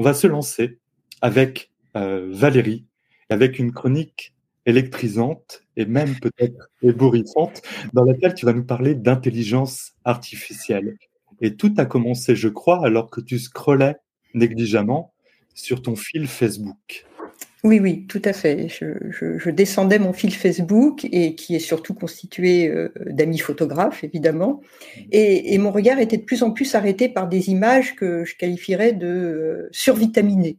on va se lancer avec euh, Valérie, avec une chronique électrisante et même peut-être ébouriffante, dans laquelle tu vas nous parler d'intelligence artificielle. Et tout a commencé, je crois, alors que tu scrollais négligemment sur ton fil Facebook. Oui, oui, tout à fait. Je, descendais mon fil Facebook et qui est surtout constitué euh, d'amis photographes, évidemment. Et, mon regard était de plus en plus arrêté par des images que je qualifierais de euh, survitaminées.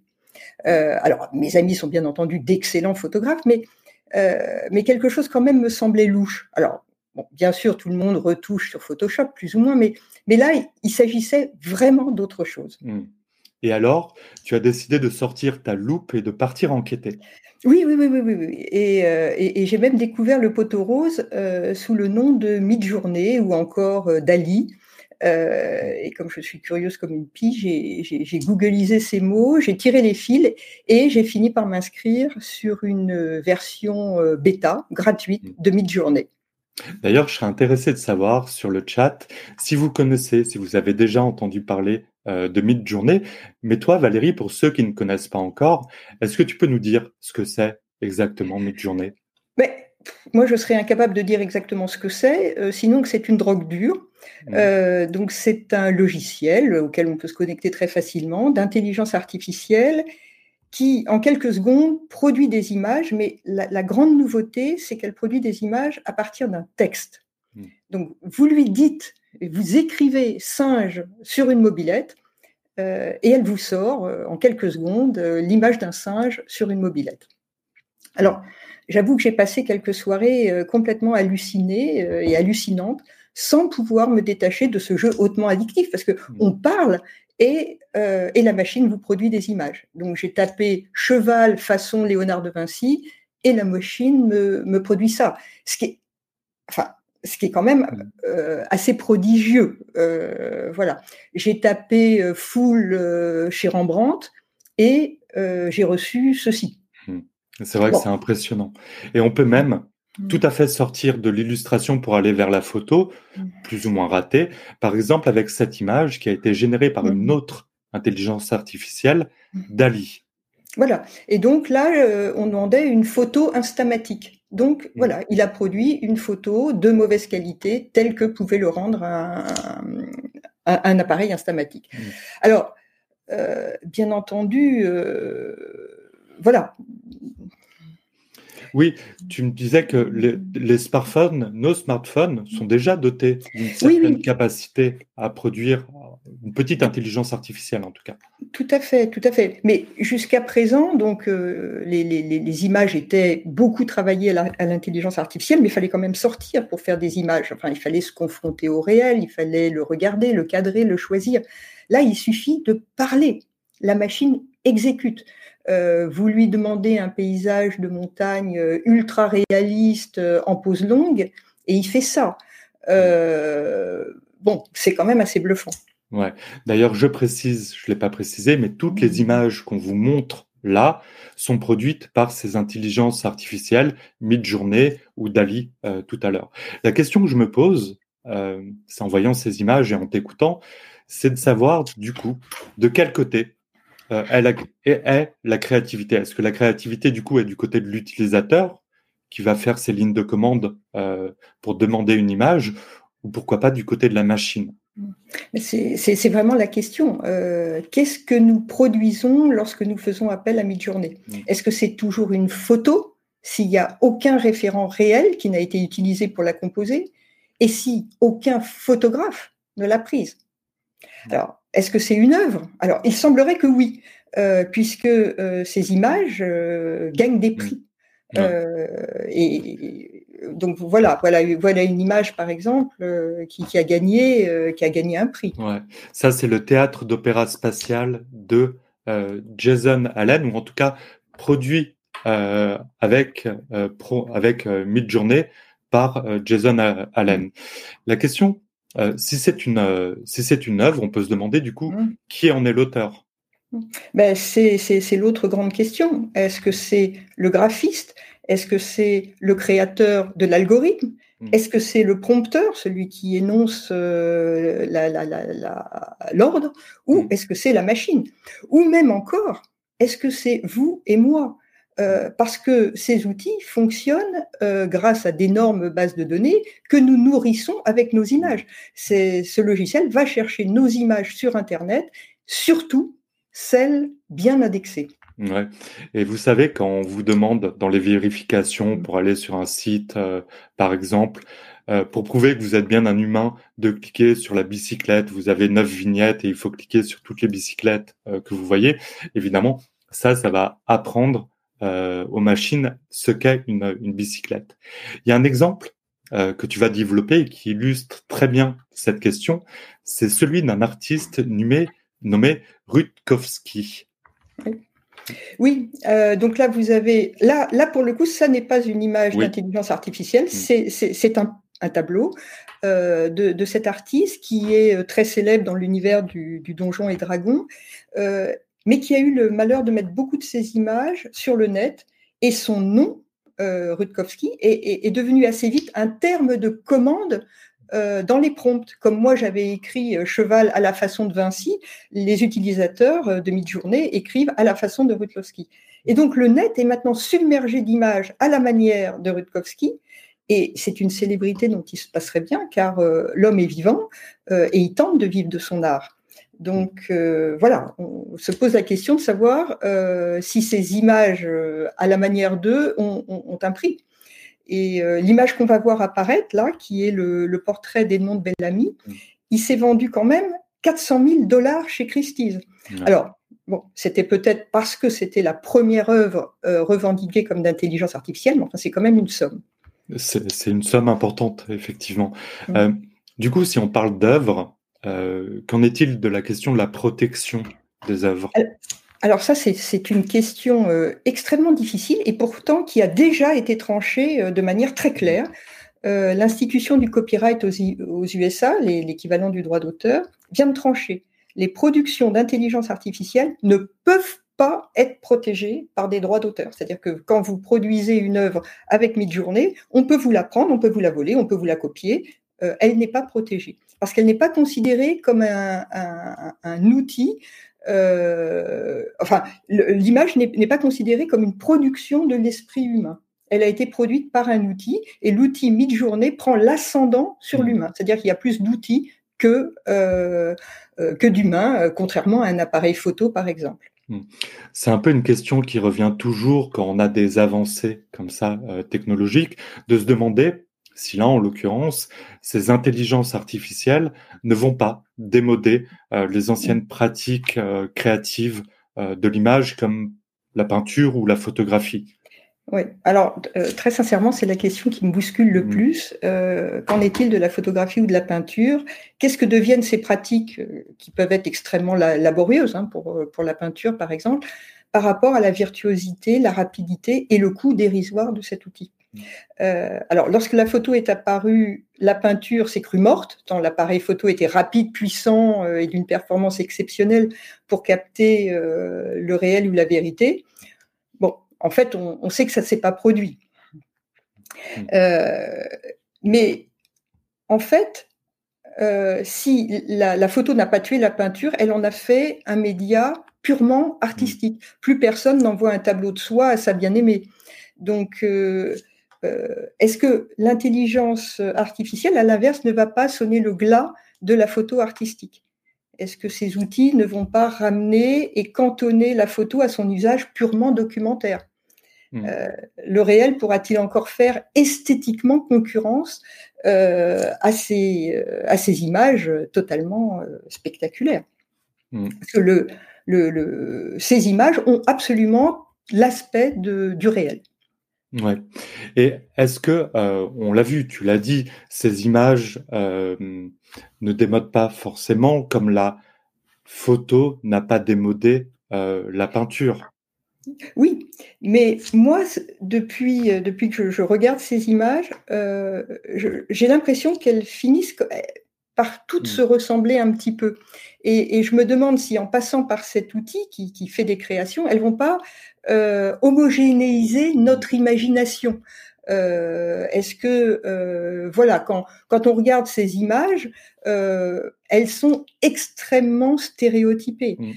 Euh, alors, mes amis sont bien entendu d'excellents photographes, mais, mais quelque chose quand même me semblait louche. Alors, bien sûr, tout le monde retouche sur Photoshop, plus ou moins, mais, mais là, il, s'agissait vraiment d'autre chose. Hmm. Et alors, tu as décidé de sortir ta loupe et de partir enquêter. Oui, oui, oui, oui, oui. Euh, et, j'ai même découvert le poteau rose euh, sous le nom de Midjourney ou encore euh, Dali. et comme je suis curieuse comme une pie, j'ai googlisé ces mots, j'ai tiré les fils et j'ai fini par m'inscrire sur une version bêta gratuite de Midjourney. D'ailleurs, je serais intéressé de savoir sur le chat si vous connaissez, si vous avez déjà entendu parler de Midjourney. Mais toi, Valérie, pour ceux qui ne connaissent pas encore, est-ce que tu peux nous dire ce que c'est exactement Midjourney Mais moi, je serais incapable de dire exactement ce que c'est, euh, sinon que c'est une drogue dure. Mmh. Euh, donc, c'est un logiciel auquel on peut se connecter très facilement, d'intelligence artificielle, qui, en quelques secondes, produit des images. Mais la, grande nouveauté, c'est qu'elle produit des images à partir d'un texte. Mmh. Donc, vous lui dites vous écrivez singe sur une mobilette euh, et elle vous sort euh, en quelques secondes euh, l'image d'un singe sur une mobilette. Alors, j'avoue que j'ai passé quelques soirées complètement hallucinées et hallucinantes sans pouvoir me détacher de ce jeu hautement addictif parce que mmh. on parle et, et la machine vous produit des images. Donc j'ai tapé cheval façon Léonard de Vinci et la machine me, me produit ça. Ce qui est, enfin, ce qui est quand même mmh. euh, assez prodigieux. Euh, voilà. J'ai tapé euh, full chez Rembrandt et j'ai reçu ceci. Mmh. C'est vrai que c'est impressionnant. Et on peut même mmh. tout à fait sortir de l'illustration pour aller vers la photo, plus ou moins ratée. Par exemple, avec cette image qui a été générée par une autre intelligence artificielle, Dali. Voilà. Et donc là, on demandait une photo instamatique. Donc mm. voilà, il a produit une photo de mauvaise qualité telle que pouvait le rendre un, appareil instamatique. Mm. Alors, euh, bien entendu, euh, voilà, oui, tu me disais que les, smartphones, nos smartphones, sont déjà dotés d'une certaine capacité à produire une petite intelligence artificielle, en tout cas. Tout à fait, tout à fait. Mais jusqu'à présent, donc, euh, les, images étaient beaucoup travaillées à l'intelligence artificielle, mais il fallait quand même sortir pour faire des images. Enfin, il fallait se confronter au réel, il fallait le regarder, le cadrer, le choisir. Là, il suffit de parler. La machine exécute. Euh, vous lui demandez un paysage de montagne euh, ultra réaliste en pose longue, et il fait ça. bon, c'est quand même assez bluffant. Ouais. D'ailleurs, je précise, je ne l'ai pas précisé, mais toutes les images qu'on vous montre là sont produites par ces intelligences artificielles, Midjourney ou Dali tout à l'heure. La question que je me pose, c'est en voyant ces images et en t'écoutant, c'est de savoir du coup de quel côté euh, est, la créativité Est-ce que la créativité, du coup, est du côté de l'utilisateur qui va faire ses lignes de commande euh, pour demander une image ou pourquoi pas du côté de la machine? C'est vraiment la question. Euh, qu'est-ce que nous produisons lorsque nous faisons appel à Midjourney? Mm. Est-ce que c'est toujours une photo? S'il n'y a aucun référent réel qui n'a été utilisé pour la composer? Et si aucun photographe ne l'a prise? Mm. Alors, est-ce que c'est une œuvre? Alors, il semblerait que oui, euh, puisque euh, ces images gagnent des prix. et, donc voilà, voilà, voilà une image par exemple qui, a gagné, qui a gagné un prix. Ouais. Ça, c'est le théâtre d'opéra spatial de Jason Allen, ou en tout cas produit avec pro, avec Midjourney par Jason Allen. La question euh, si c'est une euh, si c'est une œuvre, on peut se demander du coup mmh. qui en est l'auteur? Mmh. Ben, c'est l'autre grande question. Est-ce que c'est le graphiste? Est-ce que c'est le créateur de l'algorithme? Mm. Est-ce que c'est le prompteur, celui qui énonce euh, l'ordre, ou mm. est-ce que c'est la machine? Ou même encore, est-ce que c'est vous et moi? Euh, parce que ces outils fonctionnent euh, grâce à d'énormes bases de données que nous nourrissons avec nos images. Ce logiciel va chercher nos images sur Internet, surtout celles bien indexées. Ouais. Et vous savez, quand on vous demande dans les vérifications pour aller sur un site, euh, par exemple, euh, pour prouver que vous êtes bien un humain, de cliquer sur la bicyclette, vous avez neuf vignettes et il faut cliquer sur toutes les bicyclettes euh, que vous voyez. Évidemment, ça, ça va apprendre aux machines ce qu'est une, une, bicyclette. Il y a un exemple que tu vas développer et qui illustre très bien cette question. C'est celui d'un artiste nommé, nommé Rutkowski. Euh, donc là, vous avez. Là, là, pour le coup, ça n'est pas une image d'intelligence artificielle, mm. c'est un, un, tableau euh, de, de, cet artiste qui est euh, très célèbre dans l'univers du, du, Donjon et Dragon, euh, mais qui a eu le malheur de mettre beaucoup de ses images sur le net et son nom, Rutkowski, est, est, est, devenu assez vite un terme de commande euh, dans les prompts, comme moi j'avais écrit euh, cheval à la façon de Vinci, les utilisateurs euh, de Midjourney écrivent à la façon de Rutkowski. Et donc le net est maintenant submergé d'images à la manière de Rutkowski, et c'est une célébrité dont il se passerait bien, car l'homme est vivant et il tente de vivre de son art. Donc voilà, on se pose la question de savoir si ces images à la manière d'eux ont, un prix. Et euh, l'image qu'on va voir apparaître là, qui est le, portrait d'Edmond de Bellamy, mm. il s'est vendu quand même 400 000 dollars chez Christie's. Alors, bon, c'était peut-être parce que c'était la première œuvre euh, revendiquée comme d'intelligence artificielle, mais enfin, c'est quand même une somme. C'est une somme importante, effectivement. Mm. Euh, du coup, si on parle d'œuvres, qu'en est-il de la question de la protection des œuvres? Alors ça, c'est une question euh, extrêmement difficile et pourtant qui a déjà été tranchée euh, de manière très claire. Euh, l'institution du copyright aux, USA, l'équivalent du droit d'auteur, vient de trancher. Les productions d'intelligence artificielle ne peuvent pas être protégées par des droits d'auteur. C'est-à-dire que quand vous produisez une œuvre avec Midjourney, on peut vous la prendre, on peut vous la voler, on peut vous la copier. elle n'est pas protégée parce qu'elle n'est pas considérée comme un, un outil euh, enfin, l'image n'est pas considérée comme une production de l'esprit humain. Elle a été produite par un outil et l'outil mid-journée prend l'ascendant sur mmh. l'humain. C'est-à-dire qu'il y a plus d'outils que, euh, euh, que d'humains, contrairement à un appareil photo, par exemple. Mmh. C'est un peu une question qui revient toujours quand on a des avancées comme ça technologiques, de se demander si là, en l'occurrence, ces intelligences artificielles ne vont pas démoder euh, les anciennes pratiques euh, créatives euh, de l'image comme la peinture ou la photographie. Oui, alors très sincèrement, c'est la question qui me bouscule le mmh. plus. Qu'en est-il de la photographie ou de la peinture? Qu'est-ce que deviennent ces pratiques qui peuvent être extrêmement laborieuses hein, pour, pour la peinture, par exemple, par rapport à la virtuosité, la rapidité et le coût dérisoire de cet outil? Euh, alors, lorsque la photo est apparue, la peinture s'est crue morte, tant l'appareil photo était rapide, puissant euh, et d'une performance exceptionnelle pour capter euh, le réel ou la vérité. Bon, en fait, on, sait que ça ne s'est pas produit. Hmm. mais en fait, si la, la photo n'a pas tué la peinture, elle en a fait un média purement artistique. Plus personne n'envoie un tableau de soi à sa bien-aimée. Donc, est-ce que l'intelligence artificielle, à l'inverse, ne va pas sonner le glas de la photo artistique? Est-ce que ces outils ne vont pas ramener et cantonner la photo à son usage purement documentaire? Hmm. euh, le réel pourra-t-il encore faire esthétiquement concurrence euh, à, ces, à, ces, images totalement spectaculaires? Hmm. Parce que le, le, ces images ont absolument l'aspect du réel. Ouais. Et est-ce que, euh, on l'a vu, tu l'as dit, ces images euh, ne démodent pas forcément comme la photo n'a pas démodé euh, la peinture? Oui, mais moi, depuis, depuis que je, regarde ces images, j'ai l'impression qu'elles finissent par toutes mmh. se ressembler un petit peu. Et, je me demande si en passant par cet outil qui, qui fait des créations, elles vont pas euh, homogénéiser notre imagination. Est-ce que, voilà, quand, quand on regarde ces images, elles sont extrêmement stéréotypées. Mmh.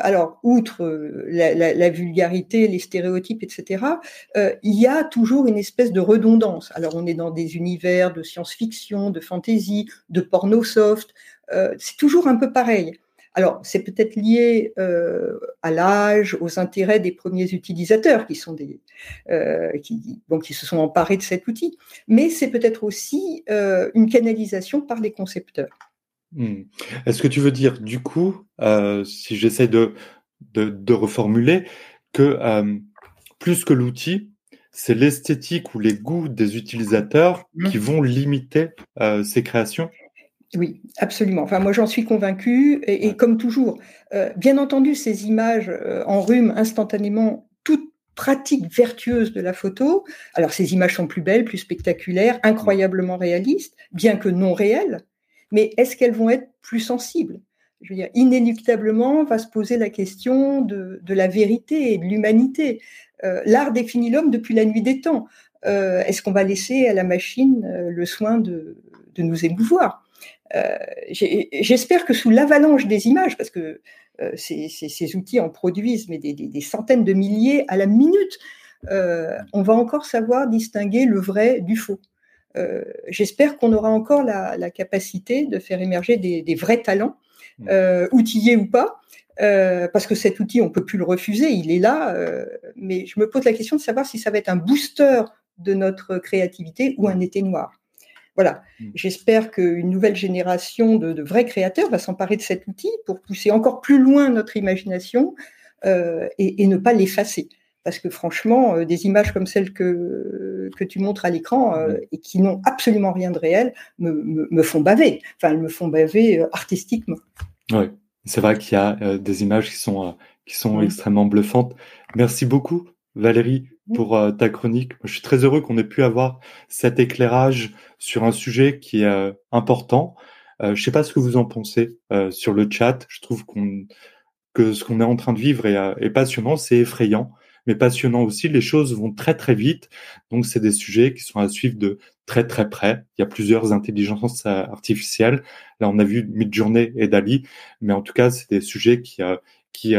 alors, outre la, la, vulgarité, les stéréotypes, etc., il y a toujours une espèce de redondance. Alors, on est dans des univers de science-fiction, de fantasy, de porno soft. c'est toujours un peu pareil. Alors, c'est peut-être lié euh, à l'âge, aux intérêts des premiers utilisateurs qui, sont des, euh, qui, qui se sont emparés de cet outil, mais c'est peut-être aussi euh, une canalisation par les concepteurs. Hmm. Est-ce que tu veux dire, du coup, si j'essaie de, de, reformuler, que plus que l'outil, c'est l'esthétique ou les goûts des utilisateurs mmh. qui vont limiter ces créations? Oui, absolument. Enfin, moi, j'en suis convaincue. Et, comme toujours, euh, bien entendu, ces images euh, en rhume instantanément toute pratique vertueuse de la photo. Alors, ces images sont plus belles, plus spectaculaires, incroyablement réalistes, bien que non réelles. Mais est-ce qu'elles vont être plus sensibles? Je veux dire, inéluctablement, va se poser la question de, la vérité et de l'humanité. Euh, l'art définit l'homme depuis la nuit des temps. est-ce qu'on va laisser à la machine le soin de nous émouvoir? Euh, j'espère que sous l'avalanche des images, parce que euh, ces, outils en produisent mais des, centaines de milliers à la minute, euh, on va encore savoir distinguer le vrai du faux. J'espère qu'on aura encore la, capacité de faire émerger des, vrais talents, mmh. outillés ou pas, parce que cet outil, on peut plus le refuser, il est là, mais je me pose la question de savoir si ça va être un booster de notre créativité ou un été noir. Voilà, mm. j'espère qu'une nouvelle génération de, vrais créateurs va s'emparer de cet outil pour pousser encore plus loin notre imagination euh, et, ne pas l'effacer. Parce que franchement, euh, des images comme celles que, que tu montres à l'écran euh, mm. et qui n'ont absolument rien de réel me, font baver. Enfin, elles me font baver artistiquement. Oui, c'est vrai qu'il y a des images qui sont, qui sont mm. extrêmement bluffantes. Merci beaucoup, Valérie, pour euh, ta chronique. Je suis très heureux qu'on ait pu avoir cet éclairage sur un sujet qui est euh, important. Euh, je ne sais pas ce que vous en pensez sur le chat. Je trouve qu'on que ce qu'on est en train de vivre est, est passionnant, c'est effrayant, mais passionnant aussi. Les choses vont très très vite, donc c'est des sujets qui sont à suivre de très très près. Il y a plusieurs intelligences artificielles. Là, on a vu Midjourney et Dali, mais en tout cas, c'est des sujets qui qui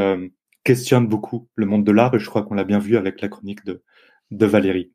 questionne beaucoup le monde de l'art et je crois qu'on l'a bien vu avec la chronique de, Valérie.